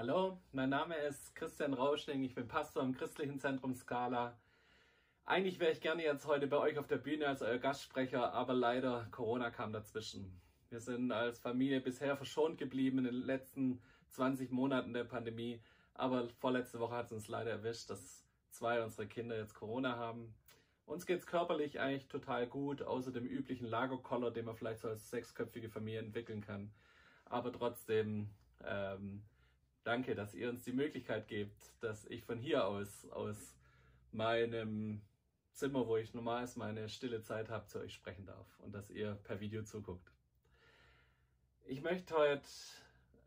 Hallo, mein Name ist Christian Rauschning, ich bin Pastor im christlichen Zentrum Scala. Eigentlich wäre ich gerne jetzt heute bei euch auf der Bühne als euer Gastsprecher, aber leider Corona kam dazwischen. Wir sind als Familie bisher verschont geblieben in den letzten 20 Monaten der Pandemie, aber vorletzte Woche hat es uns leider erwischt, dass zwei unserer Kinder jetzt Corona haben. Uns geht es körperlich eigentlich total gut, außer dem üblichen Lagerkoller, den man vielleicht so als sechsköpfige Familie entwickeln kann. Aber trotzdem ähm, danke, dass ihr uns die Möglichkeit gebt, dass ich von hier aus, aus meinem Zimmer, wo ich normal meine stille Zeit habe, zu euch sprechen darf und dass ihr per Video zuguckt. Ich möchte heute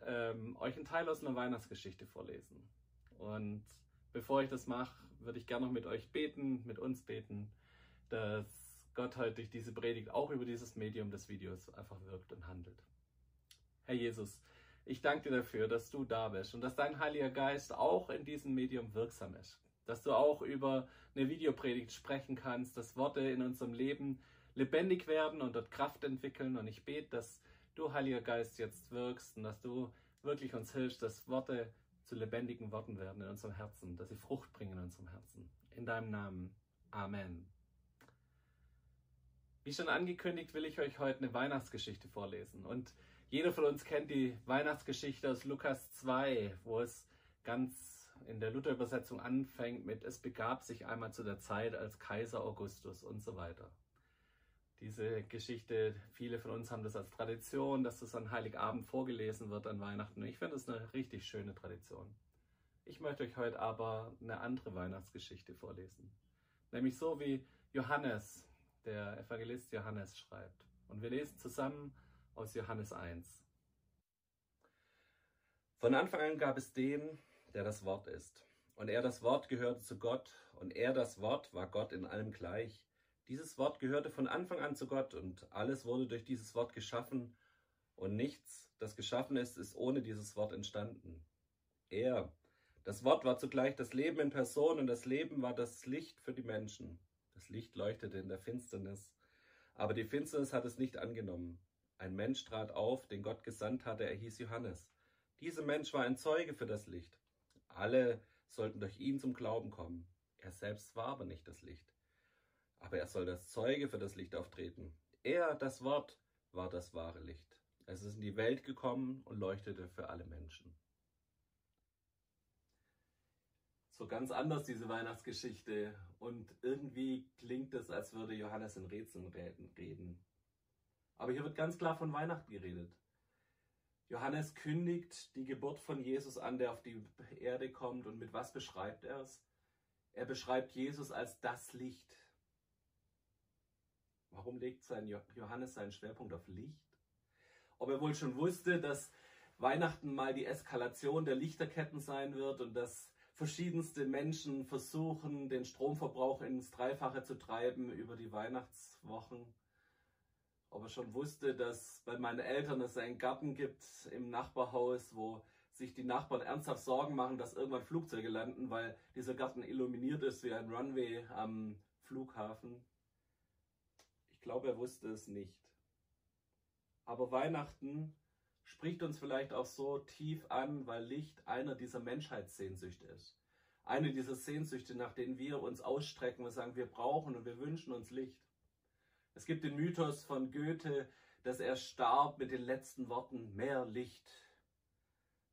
ähm, euch einen Teil aus einer Weihnachtsgeschichte vorlesen. Und bevor ich das mache, würde ich gerne noch mit euch beten, mit uns beten, dass Gott heute durch diese Predigt auch über dieses Medium des Videos einfach wirkt und handelt. Herr Jesus, ich danke dir dafür, dass du da bist und dass dein Heiliger Geist auch in diesem Medium wirksam ist. Dass du auch über eine Videopredigt sprechen kannst, dass Worte in unserem Leben lebendig werden und dort Kraft entwickeln. Und ich bete, dass du, Heiliger Geist, jetzt wirkst und dass du wirklich uns hilfst, dass Worte zu lebendigen Worten werden in unserem Herzen, dass sie Frucht bringen in unserem Herzen. In deinem Namen. Amen. Wie schon angekündigt, will ich euch heute eine Weihnachtsgeschichte vorlesen. Und jeder von uns kennt die Weihnachtsgeschichte aus Lukas 2, wo es ganz in der Luther-Übersetzung anfängt mit Es begab sich einmal zu der Zeit als Kaiser Augustus und so weiter. Diese Geschichte, viele von uns haben das als Tradition, dass das an Heiligabend vorgelesen wird an Weihnachten. Ich finde das eine richtig schöne Tradition. Ich möchte euch heute aber eine andere Weihnachtsgeschichte vorlesen. Nämlich so wie Johannes, der Evangelist Johannes schreibt. Und wir lesen zusammen aus Johannes 1. Von Anfang an gab es den, der das Wort ist. Und er das Wort gehörte zu Gott, und er das Wort war Gott in allem gleich. Dieses Wort gehörte von Anfang an zu Gott, und alles wurde durch dieses Wort geschaffen, und nichts, das geschaffen ist, ist ohne dieses Wort entstanden. Er, das Wort war zugleich das Leben in Person, und das Leben war das Licht für die Menschen. Das Licht leuchtete in der Finsternis, aber die Finsternis hat es nicht angenommen. Ein Mensch trat auf, den Gott gesandt hatte, er hieß Johannes. Dieser Mensch war ein Zeuge für das Licht. Alle sollten durch ihn zum Glauben kommen. Er selbst war aber nicht das Licht. Aber er soll das Zeuge für das Licht auftreten. Er, das Wort, war das wahre Licht. Es ist in die Welt gekommen und leuchtete für alle Menschen. So ganz anders diese Weihnachtsgeschichte und irgendwie klingt es, als würde Johannes in Rätseln reden. Aber hier wird ganz klar von Weihnachten geredet. Johannes kündigt die Geburt von Jesus an, der auf die Erde kommt. Und mit was beschreibt er es? Er beschreibt Jesus als das Licht. Warum legt sein Johannes seinen Schwerpunkt auf Licht? Ob er wohl schon wusste, dass Weihnachten mal die Eskalation der Lichterketten sein wird und dass verschiedenste Menschen versuchen, den Stromverbrauch ins Dreifache zu treiben über die Weihnachtswochen ob er schon wusste, dass bei meinen Eltern es einen Garten gibt im Nachbarhaus, wo sich die Nachbarn ernsthaft Sorgen machen, dass irgendwann Flugzeuge landen, weil dieser Garten illuminiert ist wie ein Runway am Flughafen. Ich glaube, er wusste es nicht. Aber Weihnachten spricht uns vielleicht auch so tief an, weil Licht einer dieser Menschheitssehnsüchte ist. Eine dieser Sehnsüchte, nach denen wir uns ausstrecken und sagen, wir brauchen und wir wünschen uns Licht. Es gibt den Mythos von Goethe, dass er starb mit den letzten Worten mehr Licht.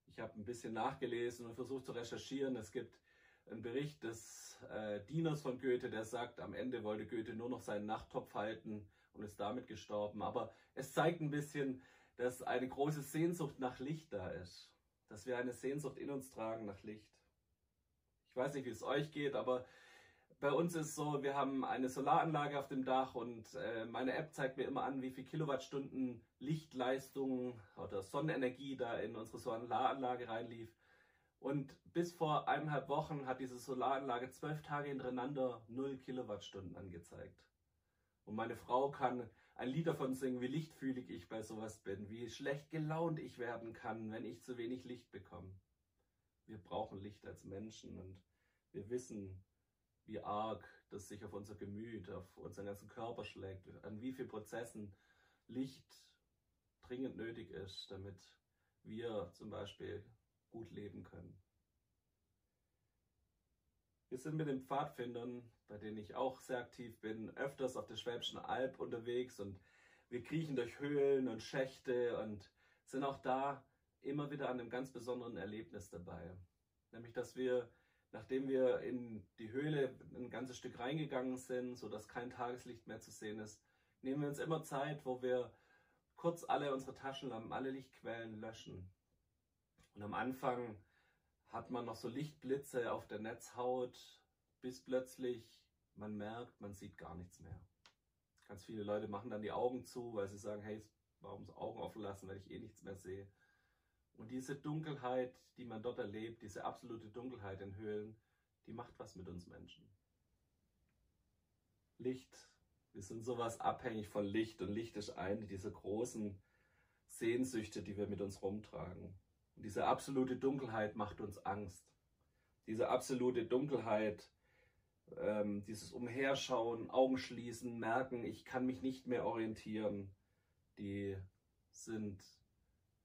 Ich habe ein bisschen nachgelesen und versucht zu recherchieren. Es gibt einen Bericht des äh, Dieners von Goethe, der sagt, am Ende wollte Goethe nur noch seinen Nachttopf halten und ist damit gestorben. Aber es zeigt ein bisschen, dass eine große Sehnsucht nach Licht da ist. Dass wir eine Sehnsucht in uns tragen nach Licht. Ich weiß nicht, wie es euch geht, aber bei uns ist so, wir haben eine Solaranlage auf dem Dach und äh, meine App zeigt mir immer an, wie viel Kilowattstunden Lichtleistung oder Sonnenenergie da in unsere Solaranlage reinlief. Und bis vor eineinhalb Wochen hat diese Solaranlage zwölf Tage hintereinander null Kilowattstunden angezeigt. Und meine Frau kann ein Lied davon singen, wie lichtfühlig ich bei sowas bin, wie schlecht gelaunt ich werden kann, wenn ich zu wenig Licht bekomme. Wir brauchen Licht als Menschen und wir wissen, wie arg das sich auf unser Gemüt, auf unseren ganzen Körper schlägt, an wie vielen Prozessen Licht dringend nötig ist, damit wir zum Beispiel gut leben können. Wir sind mit den Pfadfindern, bei denen ich auch sehr aktiv bin, öfters auf der Schwäbischen Alb unterwegs und wir kriechen durch Höhlen und Schächte und sind auch da immer wieder an einem ganz besonderen Erlebnis dabei. Nämlich, dass wir, nachdem wir in die Höhle ein ganzes Stück reingegangen sind, sodass kein Tageslicht mehr zu sehen ist, nehmen wir uns immer Zeit, wo wir kurz alle unsere Taschenlampen, alle Lichtquellen löschen. Und am Anfang hat man noch so Lichtblitze auf der Netzhaut, bis plötzlich man merkt, man sieht gar nichts mehr. Ganz viele Leute machen dann die Augen zu, weil sie sagen, hey, warum Augen offen lassen, weil ich eh nichts mehr sehe. Und diese Dunkelheit, die man dort erlebt, diese absolute Dunkelheit in Höhlen, die macht was mit uns Menschen. Licht, wir sind sowas abhängig von Licht und Licht ist eine dieser großen Sehnsüchte, die wir mit uns rumtragen. Und diese absolute Dunkelheit macht uns Angst. Diese absolute Dunkelheit, ähm, dieses Umherschauen, Augen schließen, merken, ich kann mich nicht mehr orientieren, die sind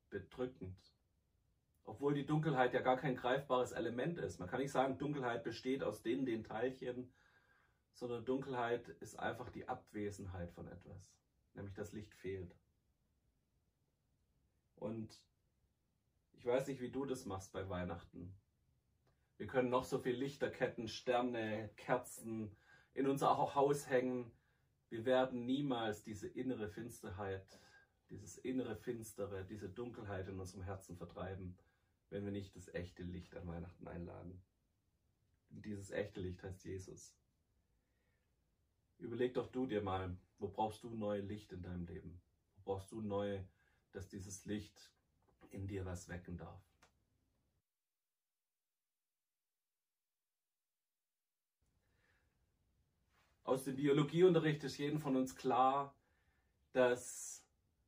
bedrückend. Obwohl die Dunkelheit ja gar kein greifbares Element ist. Man kann nicht sagen, Dunkelheit besteht aus den, den Teilchen, sondern Dunkelheit ist einfach die Abwesenheit von etwas, nämlich das Licht fehlt. Und ich weiß nicht, wie du das machst bei Weihnachten. Wir können noch so viel Lichterketten, Sterne, Kerzen in unser Haus hängen. Wir werden niemals diese innere Finsterheit, dieses innere Finstere, diese Dunkelheit in unserem Herzen vertreiben, wenn wir nicht das echte Licht an Weihnachten einladen. Und dieses echte Licht heißt Jesus. Überleg doch du dir mal, wo brauchst du neue Licht in deinem Leben? Wo brauchst du neu, dass dieses Licht in dir was wecken darf. Aus dem Biologieunterricht ist jedem von uns klar, dass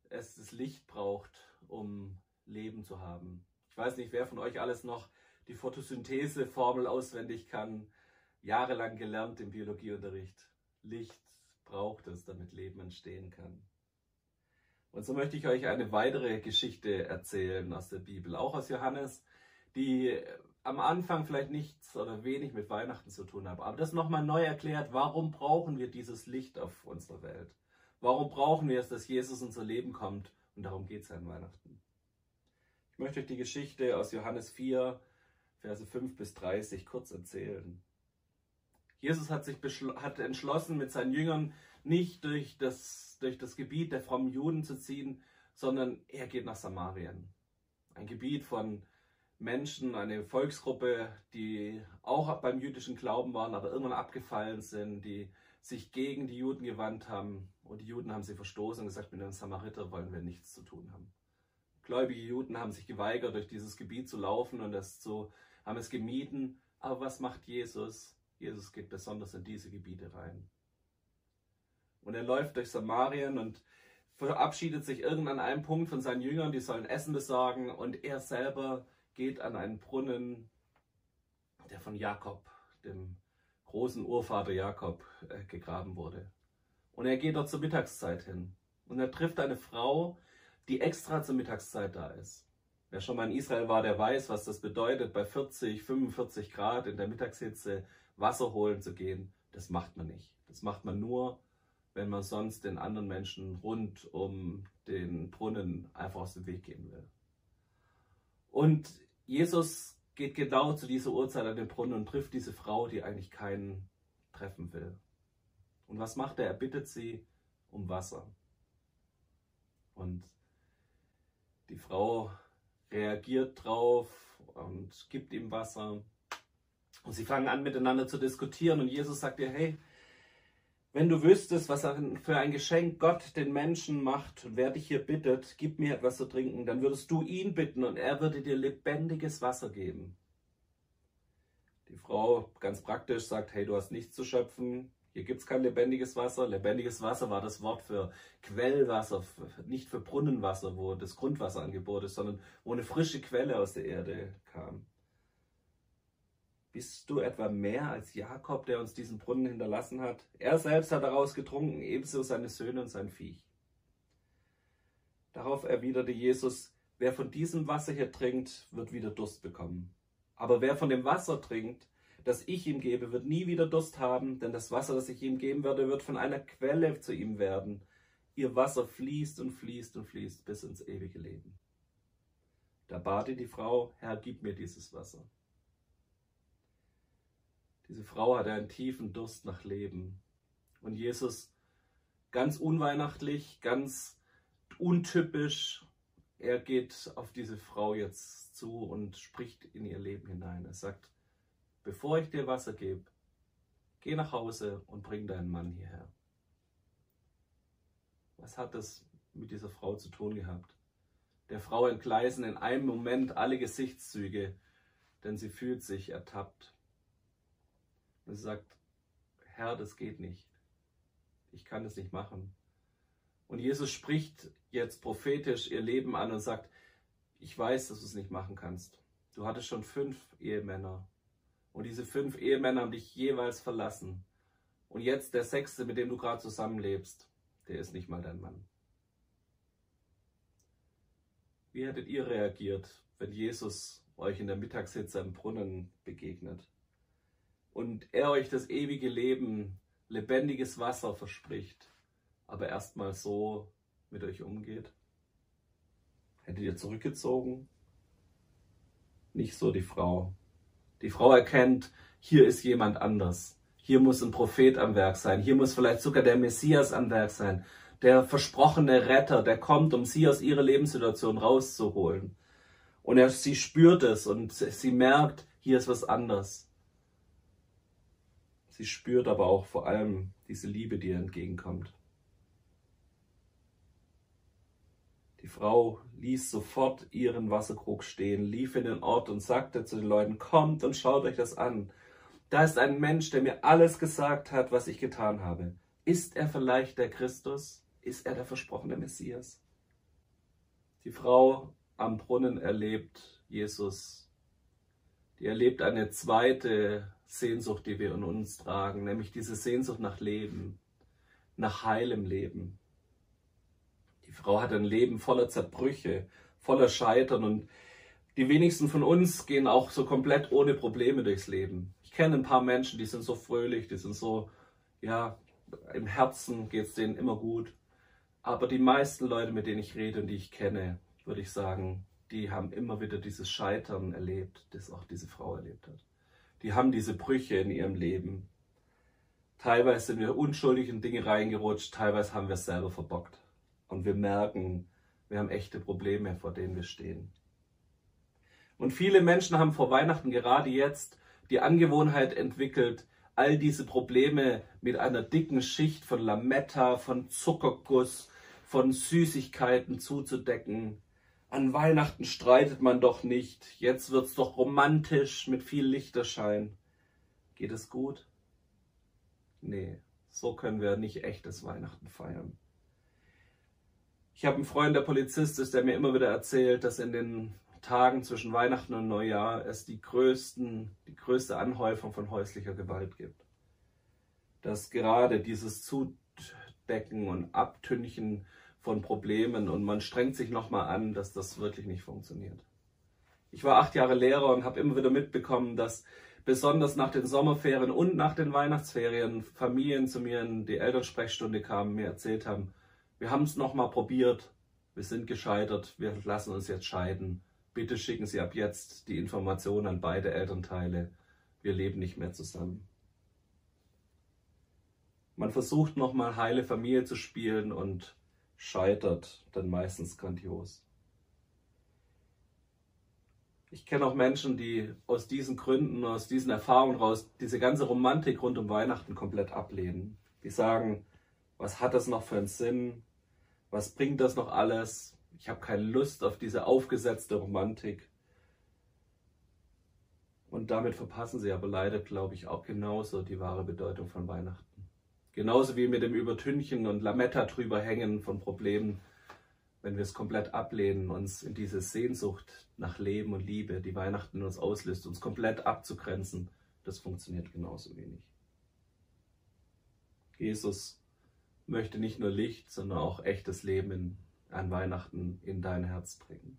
es das Licht braucht, um Leben zu haben. Ich weiß nicht, wer von euch alles noch die Photosynthese-Formel auswendig kann. Jahrelang gelernt im Biologieunterricht. Licht braucht es, damit Leben entstehen kann. Und so möchte ich euch eine weitere Geschichte erzählen aus der Bibel, auch aus Johannes, die am Anfang vielleicht nichts oder wenig mit Weihnachten zu tun hat, aber das nochmal neu erklärt, warum brauchen wir dieses Licht auf unserer Welt? Warum brauchen wir es, dass Jesus unser Leben kommt? Und darum geht es an Weihnachten. Ich möchte euch die Geschichte aus Johannes 4, Verse 5 bis 30 kurz erzählen. Jesus hat sich hat entschlossen, mit seinen Jüngern nicht durch das, durch das Gebiet der frommen Juden zu ziehen, sondern er geht nach Samarien. Ein Gebiet von Menschen, eine Volksgruppe, die auch beim jüdischen Glauben waren, aber irgendwann abgefallen sind, die sich gegen die Juden gewandt haben. Und die Juden haben sie verstoßen und gesagt, mit den Samariter wollen wir nichts zu tun haben. Gläubige Juden haben sich geweigert, durch dieses Gebiet zu laufen und das zu, haben es gemieden. Aber was macht Jesus? Jesus geht besonders in diese Gebiete rein. Und er läuft durch Samarien und verabschiedet sich irgendwann an einem Punkt von seinen Jüngern, die sollen Essen besorgen und er selber geht an einen Brunnen, der von Jakob, dem großen Urvater Jakob, äh, gegraben wurde. Und er geht dort zur Mittagszeit hin und er trifft eine Frau, die extra zur Mittagszeit da ist. Wer schon mal in Israel war, der weiß, was das bedeutet, bei 40, 45 Grad in der Mittagshitze Wasser holen zu gehen. Das macht man nicht. Das macht man nur, wenn man sonst den anderen Menschen rund um den Brunnen einfach aus dem Weg gehen will. Und Jesus geht genau zu dieser Uhrzeit an den Brunnen und trifft diese Frau, die eigentlich keinen treffen will. Und was macht er? Er bittet sie um Wasser. Und die Frau reagiert drauf und gibt ihm Wasser. Und sie fangen an miteinander zu diskutieren und Jesus sagt ihr, hey, wenn du wüsstest, was für ein Geschenk Gott den Menschen macht und wer dich hier bittet, gib mir etwas zu trinken, dann würdest du ihn bitten und er würde dir lebendiges Wasser geben. Die Frau ganz praktisch sagt, hey, du hast nichts zu schöpfen, hier gibt es kein lebendiges Wasser. Lebendiges Wasser war das Wort für Quellwasser, nicht für Brunnenwasser, wo das Grundwasserangebot ist, sondern wo eine frische Quelle aus der Erde kam. Bist du etwa mehr als Jakob, der uns diesen Brunnen hinterlassen hat? Er selbst hat daraus getrunken, ebenso seine Söhne und sein Viech. Darauf erwiderte Jesus, wer von diesem Wasser hier trinkt, wird wieder Durst bekommen. Aber wer von dem Wasser trinkt, das ich ihm gebe, wird nie wieder Durst haben, denn das Wasser, das ich ihm geben werde, wird von einer Quelle zu ihm werden. Ihr Wasser fließt und fließt und fließt bis ins ewige Leben. Da bat die Frau, Herr, gib mir dieses Wasser. Diese Frau hatte einen tiefen Durst nach Leben. Und Jesus, ganz unweihnachtlich, ganz untypisch, er geht auf diese Frau jetzt zu und spricht in ihr Leben hinein. Er sagt, bevor ich dir Wasser gebe, geh nach Hause und bring deinen Mann hierher. Was hat das mit dieser Frau zu tun gehabt? Der Frau entgleisen in einem Moment alle Gesichtszüge, denn sie fühlt sich ertappt. Und sie sagt, Herr, das geht nicht. Ich kann es nicht machen. Und Jesus spricht jetzt prophetisch ihr Leben an und sagt, ich weiß, dass du es nicht machen kannst. Du hattest schon fünf Ehemänner und diese fünf Ehemänner haben dich jeweils verlassen. Und jetzt der sechste, mit dem du gerade zusammenlebst, der ist nicht mal dein Mann. Wie hättet ihr reagiert, wenn Jesus euch in der Mittagshitze am Brunnen begegnet und er euch das ewige Leben, lebendiges Wasser verspricht, aber erstmal so mit euch umgeht? Hättet ihr zurückgezogen? Nicht so die Frau. Die Frau erkennt, hier ist jemand anders. Hier muss ein Prophet am Werk sein. Hier muss vielleicht sogar der Messias am Werk sein. Der versprochene Retter, der kommt, um sie aus ihrer Lebenssituation rauszuholen. Und er, sie spürt es und sie merkt, hier ist was anders. Sie spürt aber auch vor allem diese Liebe, die ihr entgegenkommt. Die Frau ließ sofort ihren Wasserkrug stehen, lief in den Ort und sagte zu den Leuten, kommt und schaut euch das an. Da ist ein Mensch, der mir alles gesagt hat, was ich getan habe. Ist er vielleicht der Christus? Ist er der versprochene Messias? Die Frau am Brunnen erlebt Jesus. Die erlebt eine zweite Sehnsucht, die wir in uns tragen, nämlich diese Sehnsucht nach Leben, nach heilem Leben. Frau hat ein Leben voller Zerbrüche, voller Scheitern und die wenigsten von uns gehen auch so komplett ohne Probleme durchs Leben. Ich kenne ein paar Menschen, die sind so fröhlich, die sind so, ja, im Herzen geht es denen immer gut. Aber die meisten Leute, mit denen ich rede und die ich kenne, würde ich sagen, die haben immer wieder dieses Scheitern erlebt, das auch diese Frau erlebt hat. Die haben diese Brüche in ihrem Leben. Teilweise sind wir unschuldig in Dinge reingerutscht, teilweise haben wir es selber verbockt und wir merken, wir haben echte Probleme, vor denen wir stehen. Und viele Menschen haben vor Weihnachten gerade jetzt die Angewohnheit entwickelt, all diese Probleme mit einer dicken Schicht von Lametta, von Zuckerguss, von Süßigkeiten zuzudecken. An Weihnachten streitet man doch nicht. Jetzt wird's doch romantisch mit viel Lichterschein. Geht es gut? Nee, so können wir nicht echtes Weihnachten feiern. Ich habe einen Freund, der Polizist ist, der mir immer wieder erzählt, dass in den Tagen zwischen Weihnachten und Neujahr es die, größten, die größte Anhäufung von häuslicher Gewalt gibt. Dass gerade dieses Zudecken und Abtünchen von Problemen und man strengt sich nochmal an, dass das wirklich nicht funktioniert. Ich war acht Jahre Lehrer und habe immer wieder mitbekommen, dass besonders nach den Sommerferien und nach den Weihnachtsferien Familien zu mir in die Elternsprechstunde kamen, mir erzählt haben, wir haben es nochmal probiert, wir sind gescheitert, wir lassen uns jetzt scheiden. Bitte schicken Sie ab jetzt die Information an beide Elternteile. Wir leben nicht mehr zusammen. Man versucht nochmal heile Familie zu spielen und scheitert dann meistens grandios. Ich kenne auch Menschen, die aus diesen Gründen, aus diesen Erfahrungen raus diese ganze Romantik rund um Weihnachten komplett ablehnen. Die sagen, was hat das noch für einen Sinn? Was bringt das noch alles? Ich habe keine Lust auf diese aufgesetzte Romantik. Und damit verpassen sie aber leider, glaube ich, auch genauso die wahre Bedeutung von Weihnachten. Genauso wie mit dem Übertünchen und Lametta drüber hängen von Problemen, wenn wir es komplett ablehnen, uns in diese Sehnsucht nach Leben und Liebe, die Weihnachten in uns auslöst, uns komplett abzugrenzen, das funktioniert genauso wenig. Jesus möchte nicht nur Licht, sondern auch echtes Leben in, an Weihnachten in dein Herz bringen.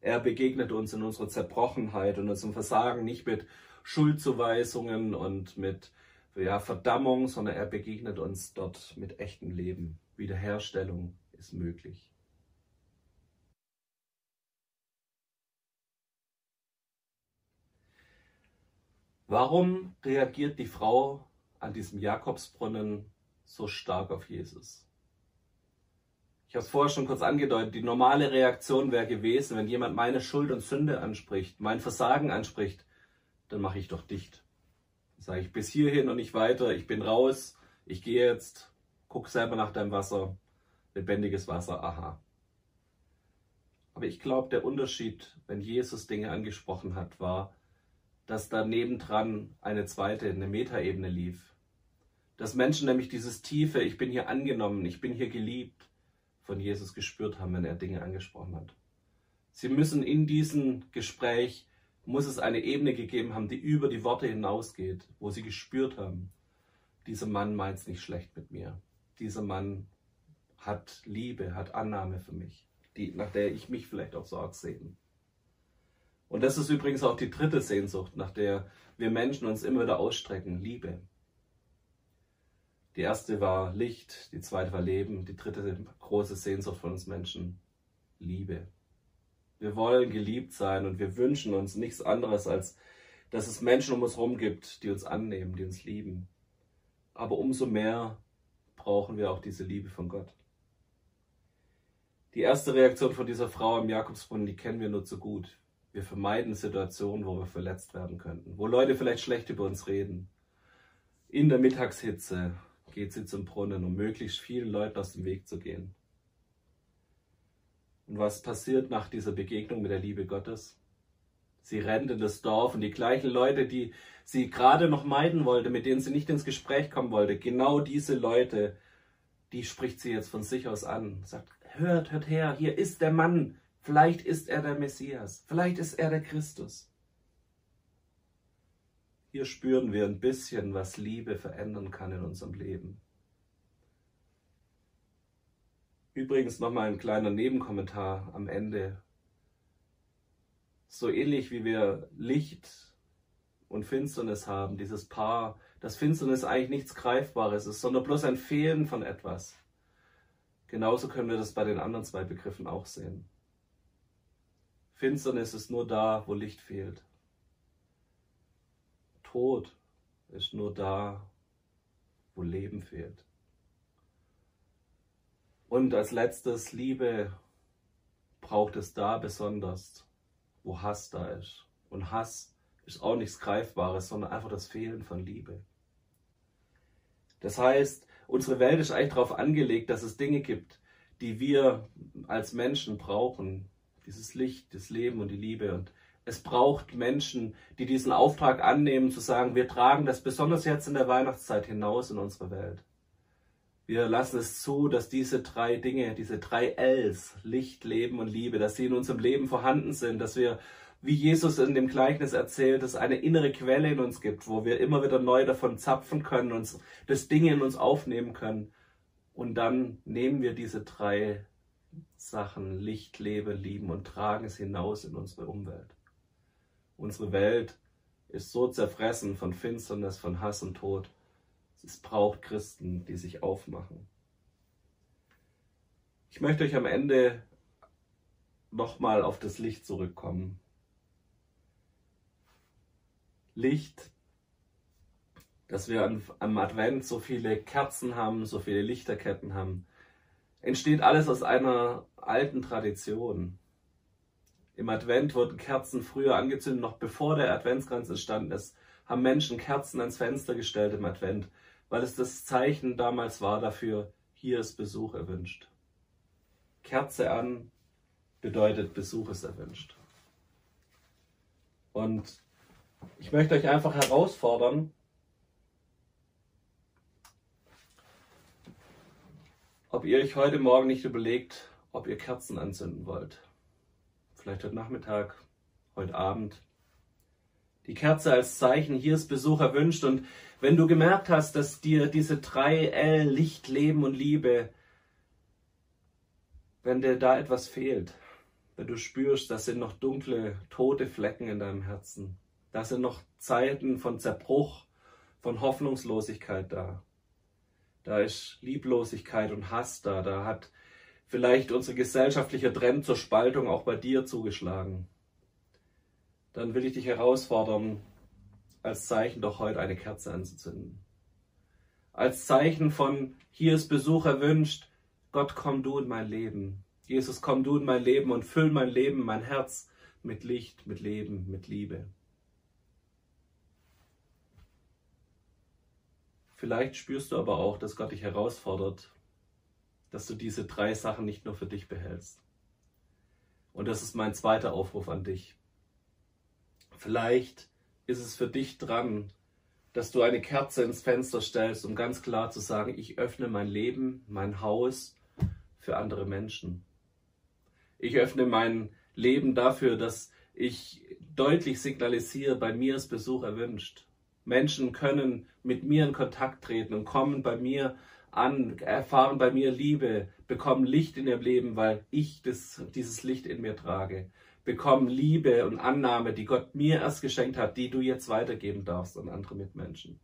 Er begegnet uns in unserer Zerbrochenheit und unserem Versagen nicht mit Schuldzuweisungen und mit ja, Verdammung, sondern er begegnet uns dort mit echtem Leben. Wiederherstellung ist möglich. Warum reagiert die Frau an diesem Jakobsbrunnen so stark auf Jesus? Ich habe es vorher schon kurz angedeutet, die normale Reaktion wäre gewesen, wenn jemand meine Schuld und Sünde anspricht, mein Versagen anspricht, dann mache ich doch dicht. Dann sage ich bis hierhin und nicht weiter, ich bin raus, ich gehe jetzt, guck selber nach deinem Wasser, lebendiges Wasser, aha. Aber ich glaube, der Unterschied, wenn Jesus Dinge angesprochen hat, war, dass da nebendran eine zweite, eine Metaebene lief. Dass Menschen nämlich dieses tiefe, ich bin hier angenommen, ich bin hier geliebt, von Jesus gespürt haben, wenn er Dinge angesprochen hat. Sie müssen in diesem Gespräch, muss es eine Ebene gegeben haben, die über die Worte hinausgeht, wo sie gespürt haben, dieser Mann meint es nicht schlecht mit mir. Dieser Mann hat Liebe, hat Annahme für mich, die, nach der ich mich vielleicht auch so sehne. Und das ist übrigens auch die dritte Sehnsucht, nach der wir Menschen uns immer wieder ausstrecken, Liebe. Die erste war Licht, die zweite war Leben, die dritte große Sehnsucht von uns Menschen, Liebe. Wir wollen geliebt sein und wir wünschen uns nichts anderes, als dass es Menschen um uns herum gibt, die uns annehmen, die uns lieben. Aber umso mehr brauchen wir auch diese Liebe von Gott. Die erste Reaktion von dieser Frau im Jakobsbrunnen, die kennen wir nur zu gut. Wir vermeiden Situationen, wo wir verletzt werden könnten, wo Leute vielleicht schlecht über uns reden. In der Mittagshitze geht sie zum Brunnen, um möglichst vielen Leuten aus dem Weg zu gehen. Und was passiert nach dieser Begegnung mit der Liebe Gottes? Sie rennt in das Dorf und die gleichen Leute, die sie gerade noch meiden wollte, mit denen sie nicht ins Gespräch kommen wollte, genau diese Leute, die spricht sie jetzt von sich aus an, sagt, hört, hört her, hier ist der Mann, Vielleicht ist er der Messias, vielleicht ist er der Christus. Hier spüren wir ein bisschen, was Liebe verändern kann in unserem Leben. Übrigens nochmal ein kleiner Nebenkommentar am Ende. So ähnlich wie wir Licht und Finsternis haben, dieses Paar, dass Finsternis eigentlich nichts Greifbares ist, sondern bloß ein Fehlen von etwas. Genauso können wir das bei den anderen zwei Begriffen auch sehen. Finsternis ist nur da, wo Licht fehlt. Tod ist nur da, wo Leben fehlt. Und als letztes, Liebe braucht es da besonders, wo Hass da ist. Und Hass ist auch nichts Greifbares, sondern einfach das Fehlen von Liebe. Das heißt, unsere Welt ist eigentlich darauf angelegt, dass es Dinge gibt, die wir als Menschen brauchen, dieses Licht, das Leben und die Liebe. Und es braucht Menschen, die diesen Auftrag annehmen, zu sagen, wir tragen das besonders jetzt in der Weihnachtszeit hinaus in unsere Welt. Wir lassen es zu, dass diese drei Dinge, diese drei Ls, Licht, Leben und Liebe, dass sie in unserem Leben vorhanden sind, dass wir, wie Jesus in dem Gleichnis erzählt, es eine innere Quelle in uns gibt, wo wir immer wieder neu davon zapfen können, uns das Dinge in uns aufnehmen können. Und dann nehmen wir diese drei Sachen Licht, Leben, lieben und tragen es hinaus in unsere Umwelt. Unsere Welt ist so zerfressen von Finsternis, von Hass und Tod. Es braucht Christen, die sich aufmachen. Ich möchte euch am Ende nochmal auf das Licht zurückkommen. Licht, dass wir am Advent so viele Kerzen haben, so viele Lichterketten haben, entsteht alles aus einer alten Tradition. Im Advent wurden Kerzen früher angezündet, noch bevor der Adventskranz entstanden ist, haben Menschen Kerzen ans Fenster gestellt im Advent, weil es das Zeichen damals war dafür, hier ist Besuch erwünscht. Kerze an bedeutet Besuch ist erwünscht. Und ich möchte euch einfach herausfordern, ob ihr euch heute Morgen nicht überlegt, ob ihr Kerzen anzünden wollt. Vielleicht heute Nachmittag, heute Abend. Die Kerze als Zeichen, hier ist Besuch erwünscht. Und wenn du gemerkt hast, dass dir diese drei L, Licht, Leben und Liebe, wenn dir da etwas fehlt, wenn du spürst, das sind noch dunkle, tote Flecken in deinem Herzen. Da sind noch Zeiten von Zerbruch, von Hoffnungslosigkeit da. Da ist Lieblosigkeit und Hass da. Da hat vielleicht unser gesellschaftlicher Trend zur Spaltung auch bei dir zugeschlagen. Dann will ich dich herausfordern, als Zeichen doch heute eine Kerze anzuzünden. Als Zeichen von, hier ist Besuch erwünscht, Gott komm du in mein Leben. Jesus komm du in mein Leben und füll mein Leben, mein Herz mit Licht, mit Leben, mit Liebe. Vielleicht spürst du aber auch, dass Gott dich herausfordert, dass du diese drei Sachen nicht nur für dich behältst. Und das ist mein zweiter Aufruf an dich. Vielleicht ist es für dich dran, dass du eine Kerze ins Fenster stellst, um ganz klar zu sagen, ich öffne mein Leben, mein Haus für andere Menschen. Ich öffne mein Leben dafür, dass ich deutlich signalisiere, bei mir ist Besuch erwünscht. Menschen können mit mir in Kontakt treten und kommen bei mir an, erfahren bei mir Liebe, bekommen Licht in ihrem Leben, weil ich das, dieses Licht in mir trage. Bekommen Liebe und Annahme, die Gott mir erst geschenkt hat, die du jetzt weitergeben darfst an andere Mitmenschen.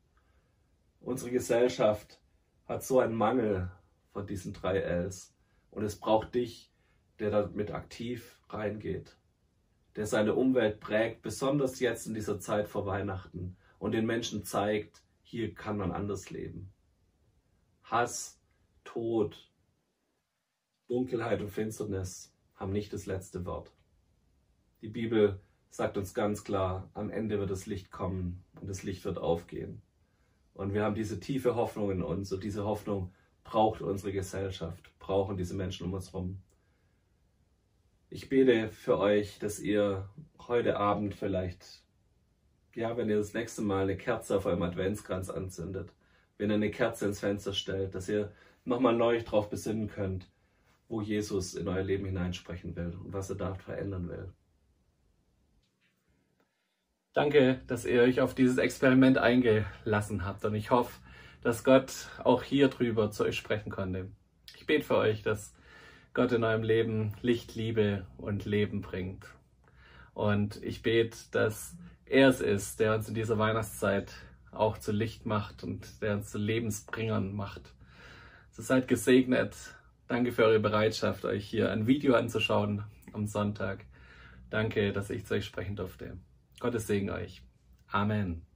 Unsere Gesellschaft hat so einen Mangel von diesen drei Ls. Und es braucht dich, der damit aktiv reingeht, der seine Umwelt prägt, besonders jetzt in dieser Zeit vor Weihnachten und den Menschen zeigt, hier kann man anders leben. Hass, Tod, Dunkelheit und Finsternis haben nicht das letzte Wort. Die Bibel sagt uns ganz klar, am Ende wird das Licht kommen und das Licht wird aufgehen. Und wir haben diese tiefe Hoffnung in uns und diese Hoffnung braucht unsere Gesellschaft, brauchen diese Menschen um uns herum. Ich bete für euch, dass ihr heute Abend vielleicht ja, wenn ihr das nächste Mal eine Kerze auf eurem Adventskranz anzündet, wenn ihr eine Kerze ins Fenster stellt, dass ihr nochmal neu drauf besinnen könnt, wo Jesus in euer Leben hineinsprechen will und was er da verändern will. Danke, dass ihr euch auf dieses Experiment eingelassen habt und ich hoffe, dass Gott auch hier drüber zu euch sprechen konnte. Ich bete für euch, dass Gott in eurem Leben Licht, Liebe und Leben bringt. Und ich bete, dass er es ist, der uns in dieser Weihnachtszeit auch zu Licht macht und der uns zu Lebensbringern macht. So seid gesegnet. Danke für eure Bereitschaft, euch hier ein Video anzuschauen am Sonntag. Danke, dass ich zu euch sprechen durfte. Gottes Segen euch. Amen.